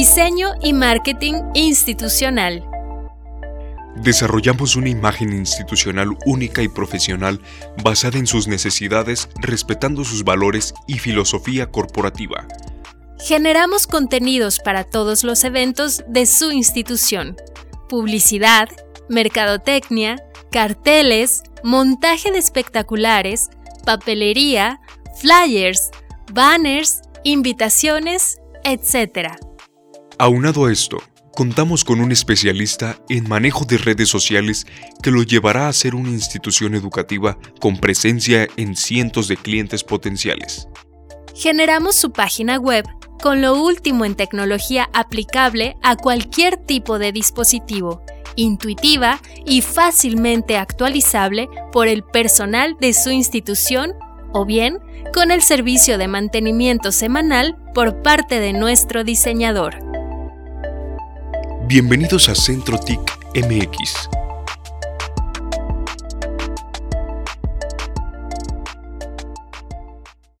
Diseño y marketing institucional. Desarrollamos una imagen institucional única y profesional basada en sus necesidades, respetando sus valores y filosofía corporativa. Generamos contenidos para todos los eventos de su institución. Publicidad, mercadotecnia, carteles, montaje de espectaculares, papelería, flyers, banners, invitaciones, etc. Aunado a esto, contamos con un especialista en manejo de redes sociales que lo llevará a ser una institución educativa con presencia en cientos de clientes potenciales. Generamos su página web con lo último en tecnología aplicable a cualquier tipo de dispositivo, intuitiva y fácilmente actualizable por el personal de su institución o bien con el servicio de mantenimiento semanal por parte de nuestro diseñador. Bienvenidos a Centro TIC MX